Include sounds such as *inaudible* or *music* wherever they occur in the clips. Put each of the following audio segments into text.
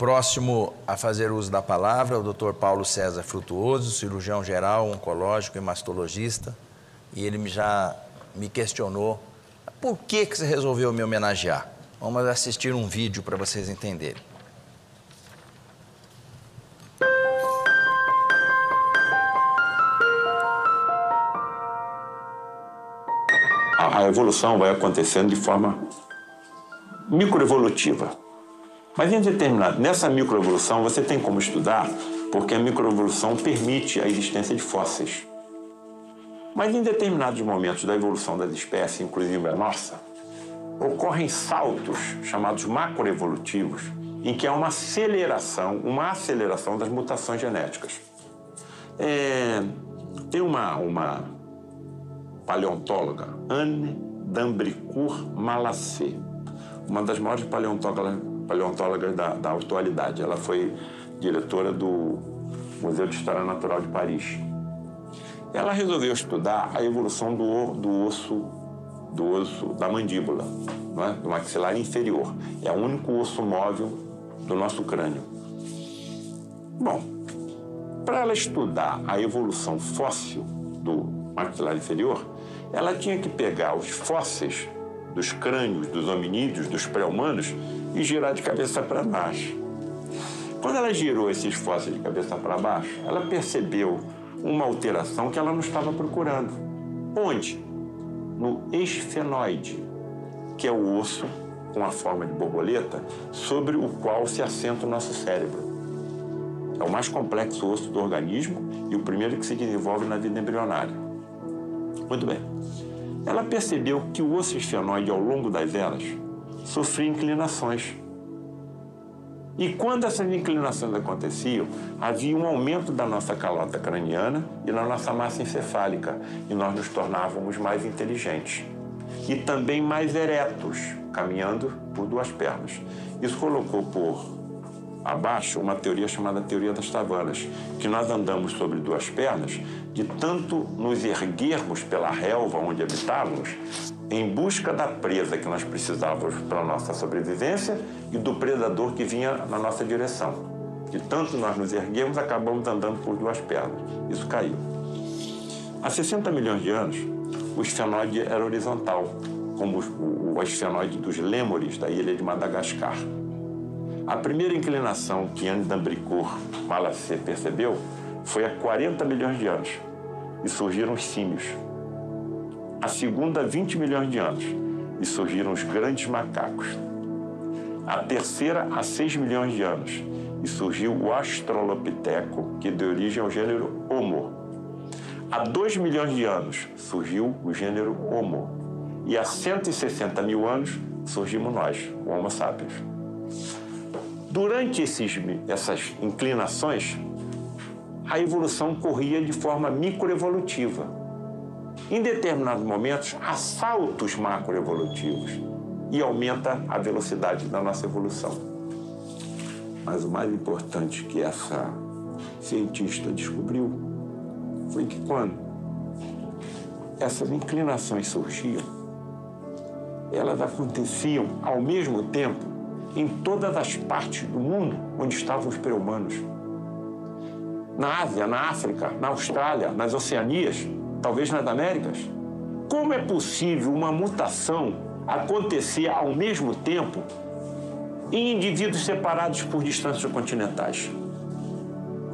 Próximo a fazer uso da palavra, o Dr. Paulo César Frutuoso, cirurgião geral, oncológico e mastologista. E ele já me questionou por que, que você resolveu me homenagear. Vamos assistir um vídeo para vocês entenderem. A evolução vai acontecendo de forma microevolutiva. Mas em determinado, nessa microevolução você tem como estudar, porque a microevolução permite a existência de fósseis. Mas em determinados momentos da evolução das espécies, inclusive a nossa, ocorrem saltos chamados macroevolutivos, em que há uma aceleração, uma aceleração das mutações genéticas. É, tem uma, uma paleontóloga, Anne Dambricourt Malassé, uma das maiores paleontólogas, paleontólogas da, da atualidade. Ela foi diretora do Museu de História Natural de Paris. Ela resolveu estudar a evolução do, do osso do osso da mandíbula, é? do maxilar inferior. É o único osso móvel do nosso crânio. Bom, para ela estudar a evolução fóssil do maxilar inferior, ela tinha que pegar os fósseis dos crânios dos hominídeos, dos pré-humanos, e girar de cabeça para baixo. Quando ela girou esses fósseis de cabeça para baixo, ela percebeu uma alteração que ela não estava procurando. Onde? No esfenoide, que é o osso com a forma de borboleta sobre o qual se assenta o nosso cérebro. É o mais complexo osso do organismo e o primeiro que se desenvolve na vida embrionária. Muito bem. Ela percebeu que o osso esfenoide, ao longo das eras, sofria inclinações. E quando essas inclinações aconteciam, havia um aumento da nossa calota craniana e da nossa massa encefálica, e nós nos tornávamos mais inteligentes. E também mais eretos, caminhando por duas pernas. Isso colocou por abaixo uma teoria chamada teoria das tavanas, que nós andamos sobre duas pernas de tanto nos erguermos pela relva onde habitávamos, em busca da presa que nós precisávamos para a nossa sobrevivência e do predador que vinha na nossa direção. De tanto nós nos erguemos, acabamos andando por duas pernas. Isso caiu. Há 60 milhões de anos, o esfenoide era horizontal, como o esfenoide dos lêmures da ilha de Madagascar. A primeira inclinação que Anne d'Ambricourt Malassé percebeu foi há 40 milhões de anos e surgiram os símios. A segunda, 20 milhões de anos e surgiram os grandes macacos. A terceira, há 6 milhões de anos e surgiu o Australopiteco, que deu origem ao gênero Homo. Há 2 milhões de anos surgiu o gênero Homo. E há 160 mil anos surgimos nós, o Homo sapiens. Durante esses, essas inclinações, a evolução corria de forma microevolutiva. Em determinados momentos, há saltos macroevolutivos e aumenta a velocidade da nossa evolução. Mas o mais importante que essa cientista descobriu foi que quando essas inclinações surgiam, elas aconteciam ao mesmo tempo em todas as partes do mundo onde estavam os pré-humanos. Na Ásia, na África, na Austrália, nas Oceanias, talvez nas Américas. Como é possível uma mutação acontecer ao mesmo tempo em indivíduos separados por distâncias continentais?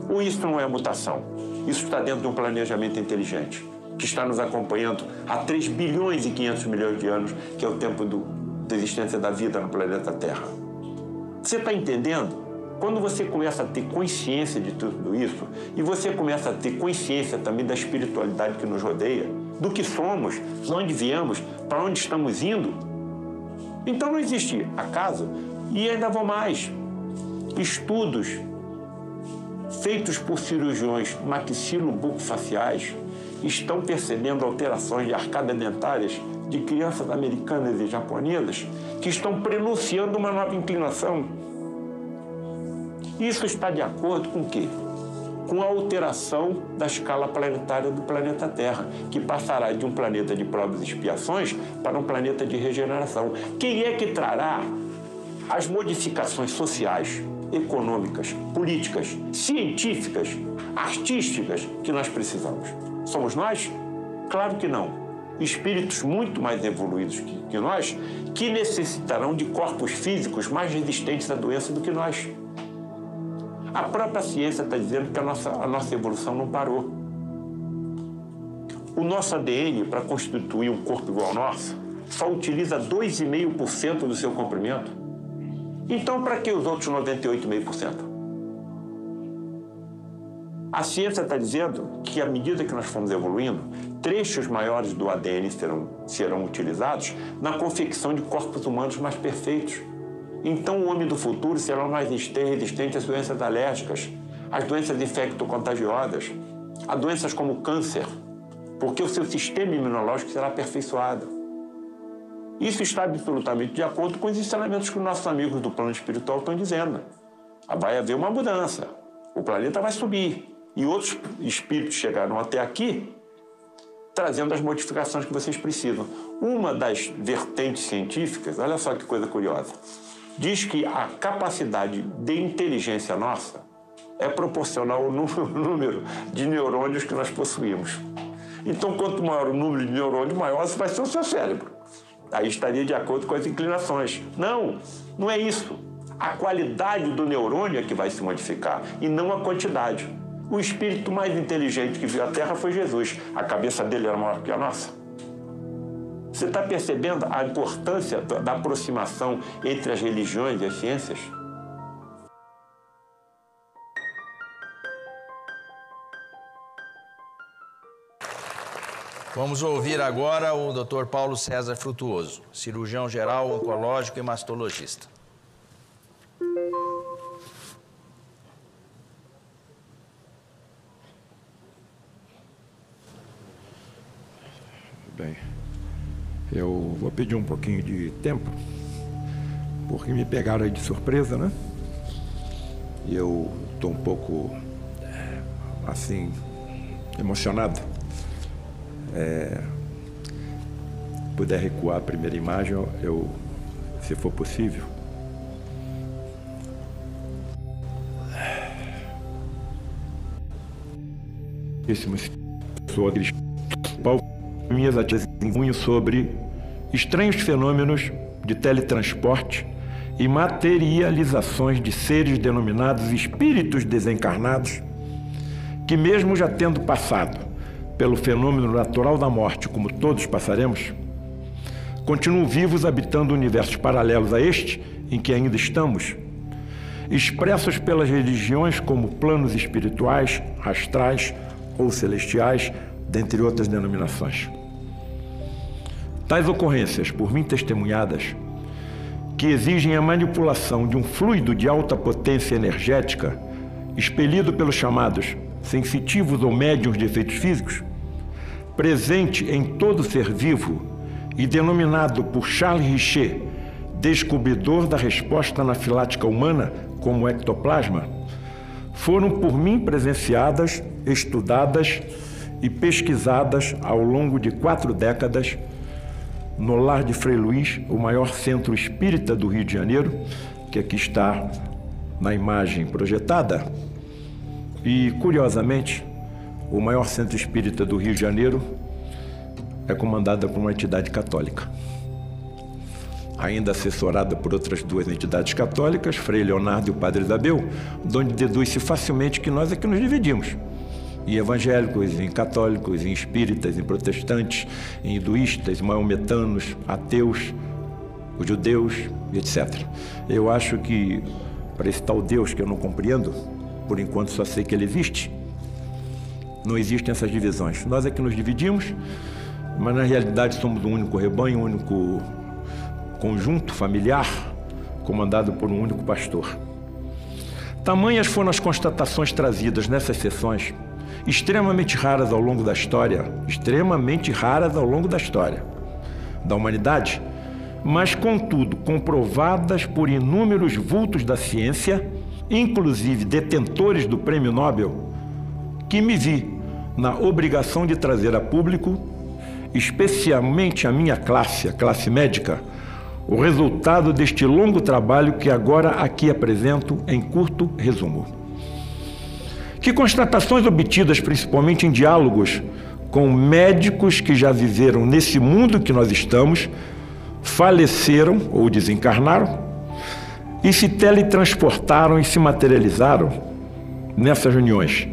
Ou isso não é mutação? Isso está dentro de um planejamento inteligente que está nos acompanhando há 3 bilhões e 500 milhões de anos, que é o tempo do, da existência da vida no planeta Terra. Você está entendendo? Quando você começa a ter consciência de tudo isso, e você começa a ter consciência também da espiritualidade que nos rodeia, do que somos, de onde viemos, para onde estamos indo, então não existe acaso. E ainda vou mais. Estudos feitos por cirurgiões maxilobucofaciais estão percebendo alterações de arcadas dentárias de crianças americanas e japonesas que estão prenunciando uma nova inclinação. Isso está de acordo com o quê? Com a alteração da escala planetária do planeta Terra, que passará de um planeta de provas e expiações para um planeta de regeneração. Quem é que trará as modificações sociais, econômicas, políticas, científicas, artísticas que nós precisamos. Somos nós? Claro que não. Espíritos muito mais evoluídos que, que nós, que necessitarão de corpos físicos mais resistentes à doença do que nós. A própria ciência está dizendo que a nossa, a nossa evolução não parou. O nosso ADN, para constituir um corpo igual ao nosso, só utiliza 2,5% do seu comprimento. Então, para que os outros 98,5%? A ciência está dizendo que, à medida que nós formos evoluindo, trechos maiores do ADN serão, serão utilizados na confecção de corpos humanos mais perfeitos. Então, o homem do futuro será mais resistente às doenças alérgicas, às doenças infecto-contagiosas, a doenças como câncer, porque o seu sistema imunológico será aperfeiçoado. Isso está absolutamente de acordo com os ensinamentos que os nossos amigos do plano espiritual estão dizendo. Vai haver uma mudança, o planeta vai subir. E outros espíritos chegaram até aqui trazendo as modificações que vocês precisam. Uma das vertentes científicas, olha só que coisa curiosa, diz que a capacidade de inteligência nossa é proporcional ao *laughs* número de neurônios que nós possuímos. Então, quanto maior o número de neurônios, maior vai ser o seu cérebro. Aí estaria de acordo com as inclinações. Não, não é isso. A qualidade do neurônio é que vai se modificar e não a quantidade. O espírito mais inteligente que viu a Terra foi Jesus. A cabeça dele era maior que a nossa. Você está percebendo a importância da aproximação entre as religiões e as ciências? Vamos ouvir agora o Dr. Paulo César Frutuoso, cirurgião geral, oncológico e mastologista. Bem, eu vou pedir um pouquinho de tempo, porque me pegaram aí de surpresa, né? E eu estou um pouco, assim, emocionado é, puder recuar a primeira imagem, eu, se for possível. Sou minhas atividades sobre estranhos fenômenos de teletransporte e materializações de seres denominados espíritos desencarnados, que mesmo já tendo passado pelo fenômeno natural da morte, como todos passaremos, continuam vivos habitando universos paralelos a este em que ainda estamos, expressos pelas religiões como planos espirituais, astrais ou celestiais, dentre outras denominações. Tais ocorrências, por mim testemunhadas, que exigem a manipulação de um fluido de alta potência energética, expelido pelos chamados sensitivos ou médiums de efeitos físicos, presente em todo ser vivo e denominado por Charles Richer, descobridor da resposta anafilática humana como ectoplasma, foram por mim presenciadas, estudadas e pesquisadas ao longo de quatro décadas no Lar de Frei Luís, o maior centro espírita do Rio de Janeiro, que aqui está na imagem projetada. E, curiosamente, o maior centro espírita do Rio de Janeiro é comandada por uma entidade católica. Ainda assessorada por outras duas entidades católicas, Frei Leonardo e o Padre Isabel, onde deduz-se facilmente que nós é que nos dividimos em evangélicos, em católicos, em espíritas, em protestantes, em hinduístas, maometanos, ateus, os judeus, etc. Eu acho que para esse tal Deus que eu não compreendo, por enquanto só sei que ele existe. Não existem essas divisões. Nós é que nos dividimos, mas na realidade somos um único rebanho, um único conjunto familiar, comandado por um único pastor. Tamanhas foram as constatações trazidas nessas sessões, extremamente raras ao longo da história, extremamente raras ao longo da história da humanidade, mas contudo comprovadas por inúmeros vultos da ciência inclusive detentores do prêmio Nobel, que me vi na obrigação de trazer a público, especialmente a minha classe, a classe médica, o resultado deste longo trabalho que agora aqui apresento em curto resumo. Que constatações obtidas principalmente em diálogos com médicos que já viveram nesse mundo que nós estamos, faleceram ou desencarnaram e se teletransportaram e se materializaram nessas reuniões.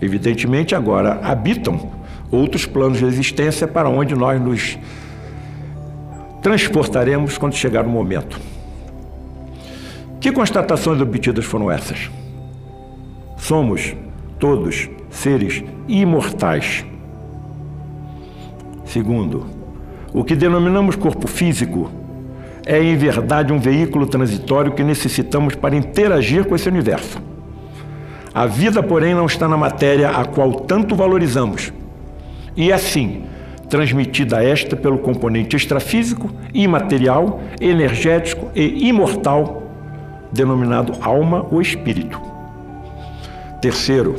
Evidentemente, agora habitam outros planos de existência para onde nós nos transportaremos quando chegar o momento. Que constatações obtidas foram essas? Somos todos seres imortais. Segundo, o que denominamos corpo físico é em verdade um veículo transitório que necessitamos para interagir com esse universo. A vida, porém, não está na matéria a qual tanto valorizamos. E assim, transmitida esta pelo componente extrafísico, imaterial, energético e imortal, denominado alma ou espírito. Terceiro,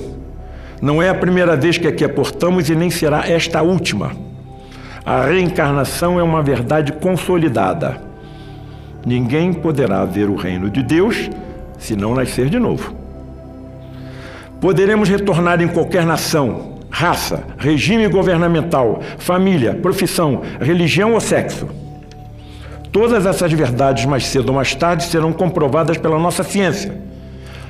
não é a primeira vez que aqui aportamos e nem será esta a última. A reencarnação é uma verdade consolidada. Ninguém poderá ver o reino de Deus se não nascer de novo. Poderemos retornar em qualquer nação, raça, regime governamental, família, profissão, religião ou sexo. Todas essas verdades, mais cedo ou mais tarde, serão comprovadas pela nossa ciência,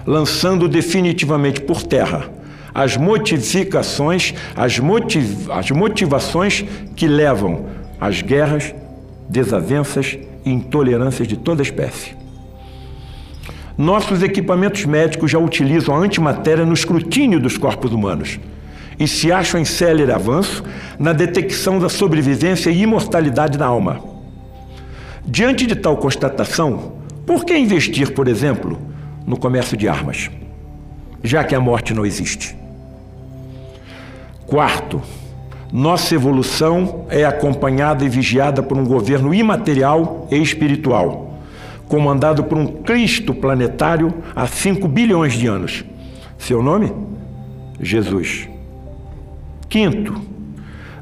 lançando definitivamente por terra as motivações, as, motiv as motivações que levam às guerras, desavenças e intolerâncias de toda espécie. Nossos equipamentos médicos já utilizam a antimatéria no escrutínio dos corpos humanos e se acham em célere avanço na detecção da sobrevivência e imortalidade da alma. Diante de tal constatação, por que investir, por exemplo, no comércio de armas, já que a morte não existe? Quarto, nossa evolução é acompanhada e vigiada por um governo imaterial e espiritual comandado por um Cristo planetário há 5 bilhões de anos. Seu nome? Jesus. Quinto,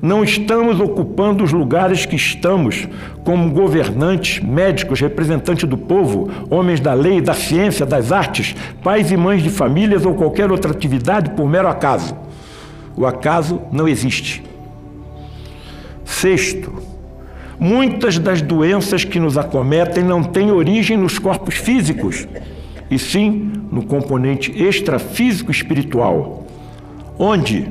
não estamos ocupando os lugares que estamos como governantes, médicos, representantes do povo, homens da lei, da ciência, das artes, pais e mães de famílias ou qualquer outra atividade por mero acaso. O acaso não existe. Sexto, Muitas das doenças que nos acometem não têm origem nos corpos físicos, e sim no componente extrafísico espiritual, onde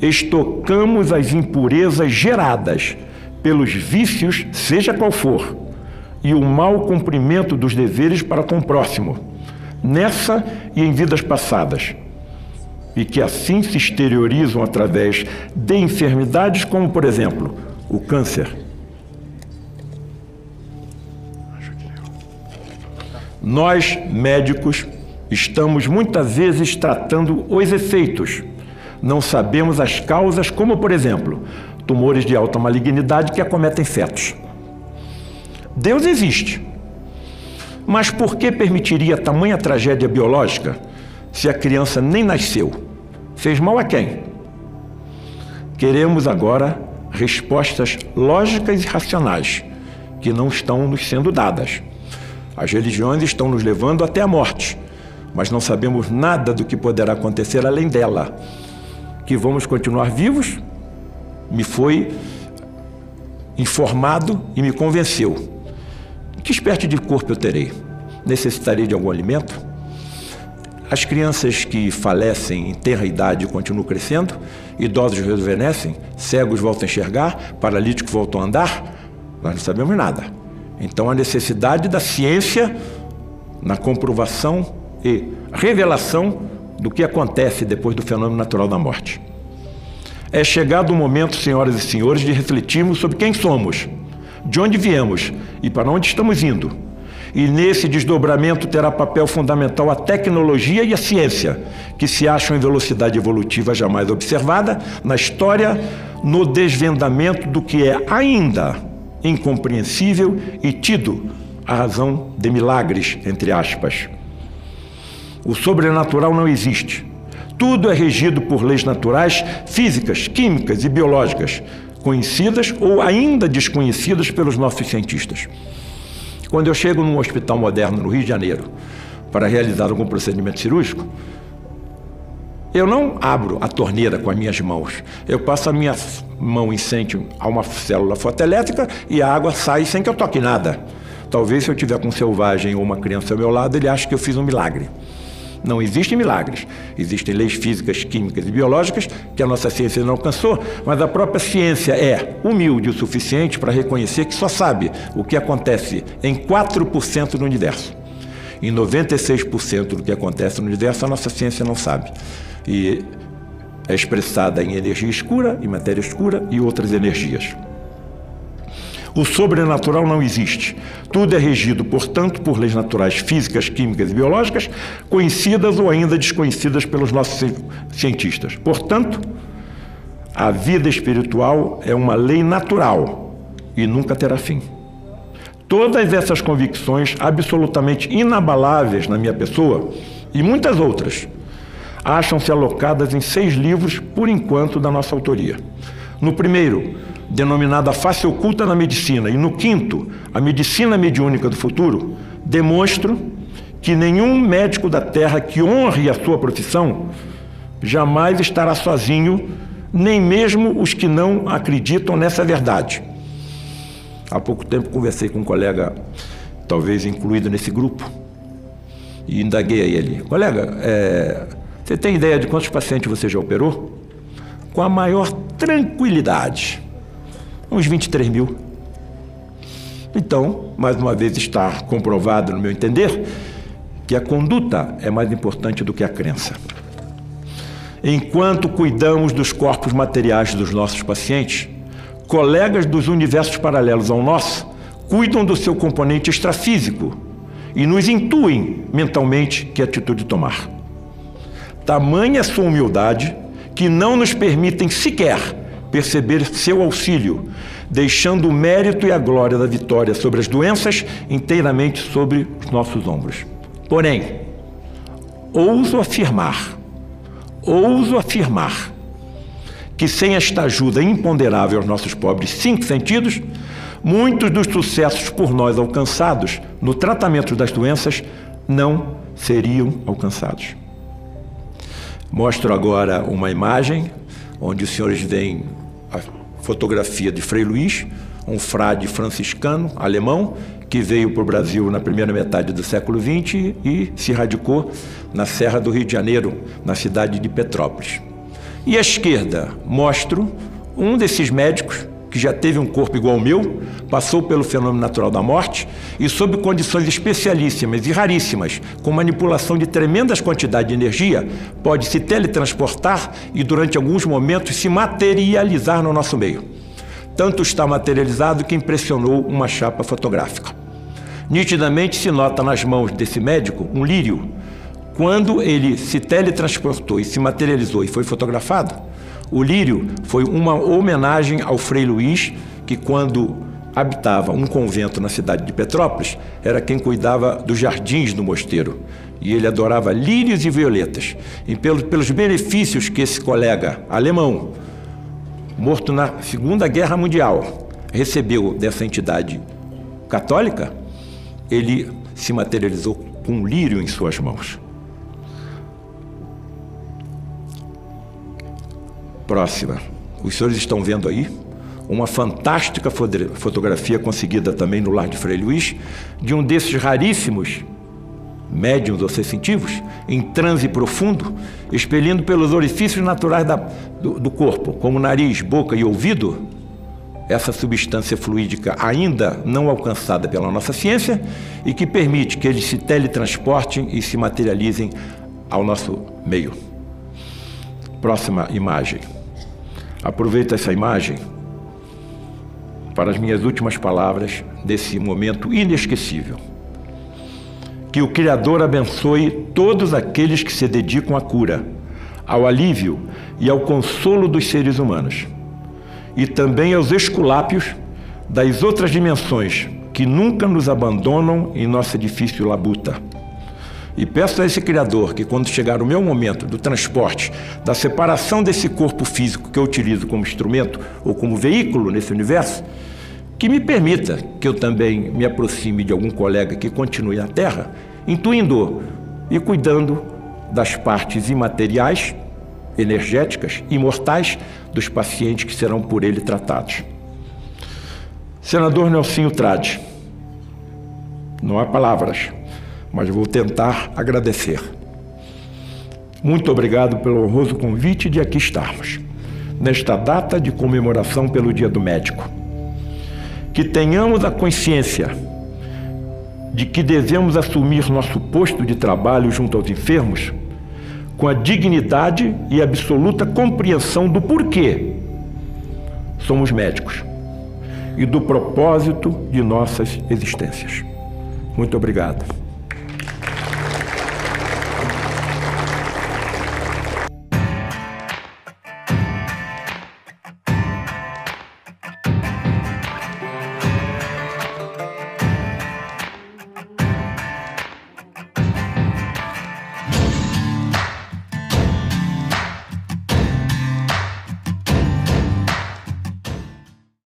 estocamos as impurezas geradas pelos vícios, seja qual for, e o mau cumprimento dos deveres para com o próximo, nessa e em vidas passadas, e que assim se exteriorizam através de enfermidades como, por exemplo, o câncer Nós, médicos, estamos muitas vezes tratando os efeitos. Não sabemos as causas, como, por exemplo, tumores de alta malignidade que acometem fetos. Deus existe. Mas por que permitiria tamanha tragédia biológica se a criança nem nasceu? Fez mal a quem? Queremos agora respostas lógicas e racionais que não estão nos sendo dadas. As religiões estão nos levando até a morte, mas não sabemos nada do que poderá acontecer além dela. Que vamos continuar vivos? Me foi informado e me convenceu. Que espécie de corpo eu terei? Necessitarei de algum alimento? As crianças que falecem em terra idade continuam crescendo, idosos rejuvenescem, cegos voltam a enxergar, paralíticos voltam a andar? Nós não sabemos nada. Então, a necessidade da ciência na comprovação e revelação do que acontece depois do fenômeno natural da morte. É chegado o momento, senhoras e senhores, de refletirmos sobre quem somos, de onde viemos e para onde estamos indo. E nesse desdobramento terá papel fundamental a tecnologia e a ciência, que se acham em velocidade evolutiva jamais observada na história, no desvendamento do que é ainda incompreensível e tido a razão de milagres, entre aspas. O sobrenatural não existe. Tudo é regido por leis naturais, físicas, químicas e biológicas, conhecidas ou ainda desconhecidas pelos nossos cientistas. Quando eu chego num hospital moderno no Rio de Janeiro para realizar algum procedimento cirúrgico, eu não abro a torneira com as minhas mãos. Eu passo a minha mão incêndio a uma célula fotoelétrica e a água sai sem que eu toque nada. Talvez se eu tiver com um selvagem ou uma criança ao meu lado, ele ache que eu fiz um milagre. Não existem milagres. Existem leis físicas, químicas e biológicas que a nossa ciência não alcançou, mas a própria ciência é humilde o suficiente para reconhecer que só sabe o que acontece em 4% do universo. Em 96% do que acontece no universo, a nossa ciência não sabe. E é expressada em energia escura, em matéria escura e outras energias. O sobrenatural não existe. Tudo é regido, portanto, por leis naturais físicas, químicas e biológicas, conhecidas ou ainda desconhecidas pelos nossos cientistas. Portanto, a vida espiritual é uma lei natural e nunca terá fim. Todas essas convicções absolutamente inabaláveis na minha pessoa e muitas outras acham-se alocadas em seis livros, por enquanto, da nossa autoria. No primeiro, denominada face oculta na medicina, e no quinto, a medicina mediúnica do futuro, demonstro que nenhum médico da Terra que honre a sua profissão jamais estará sozinho, nem mesmo os que não acreditam nessa verdade. Há pouco tempo conversei com um colega, talvez incluído nesse grupo, e indaguei a ele: colega, é, você tem ideia de quantos pacientes você já operou? Com a maior tranquilidade uns 23 mil. Então, mais uma vez está comprovado, no meu entender, que a conduta é mais importante do que a crença. Enquanto cuidamos dos corpos materiais dos nossos pacientes, colegas dos universos paralelos ao nosso cuidam do seu componente extrafísico e nos intuem mentalmente que atitude tomar. Tamanha sua humildade que não nos permitem sequer perceber seu auxílio, deixando o mérito e a glória da vitória sobre as doenças inteiramente sobre os nossos ombros. Porém, ouso afirmar, ouso afirmar, que sem esta ajuda imponderável aos nossos pobres cinco sentidos, muitos dos sucessos por nós alcançados no tratamento das doenças não seriam alcançados. Mostro agora uma imagem onde os senhores veem a fotografia de Frei Luís, um frade franciscano alemão que veio para o Brasil na primeira metade do século XX e se radicou na Serra do Rio de Janeiro, na cidade de Petrópolis. E à esquerda mostro um desses médicos que já teve um corpo igual ao meu, passou pelo fenômeno natural da morte e, sob condições especialíssimas e raríssimas, com manipulação de tremendas quantidades de energia, pode se teletransportar e, durante alguns momentos, se materializar no nosso meio. Tanto está materializado que impressionou uma chapa fotográfica. Nitidamente se nota nas mãos desse médico um lírio. Quando ele se teletransportou e se materializou e foi fotografado, o lírio foi uma homenagem ao Frei Luís, que quando habitava um convento na cidade de Petrópolis, era quem cuidava dos jardins do mosteiro. E ele adorava lírios e violetas. E pelos, pelos benefícios que esse colega alemão, morto na Segunda Guerra Mundial, recebeu dessa entidade católica, ele se materializou com um lírio em suas mãos. Próxima. Os senhores estão vendo aí uma fantástica fotografia conseguida também no Lar de Frei Luís, de um desses raríssimos médiums ou sensitivos, em transe profundo, expelindo pelos orifícios naturais da, do, do corpo, como nariz, boca e ouvido, essa substância fluídica ainda não alcançada pela nossa ciência e que permite que eles se teletransportem e se materializem ao nosso meio. Próxima imagem. Aproveito essa imagem para as minhas últimas palavras desse momento inesquecível. Que o Criador abençoe todos aqueles que se dedicam à cura, ao alívio e ao consolo dos seres humanos, e também aos esculápios das outras dimensões que nunca nos abandonam em nossa difícil labuta. E peço a esse Criador que, quando chegar o meu momento do transporte, da separação desse corpo físico que eu utilizo como instrumento ou como veículo nesse universo, que me permita que eu também me aproxime de algum colega que continue na Terra, intuindo e cuidando das partes imateriais, energéticas e mortais dos pacientes que serão por ele tratados. Senador Nelsinho Trade, não há palavras, mas vou tentar agradecer. Muito obrigado pelo honroso convite de aqui estarmos, nesta data de comemoração pelo Dia do Médico. Que tenhamos a consciência de que devemos assumir nosso posto de trabalho junto aos enfermos com a dignidade e absoluta compreensão do porquê somos médicos e do propósito de nossas existências. Muito obrigado.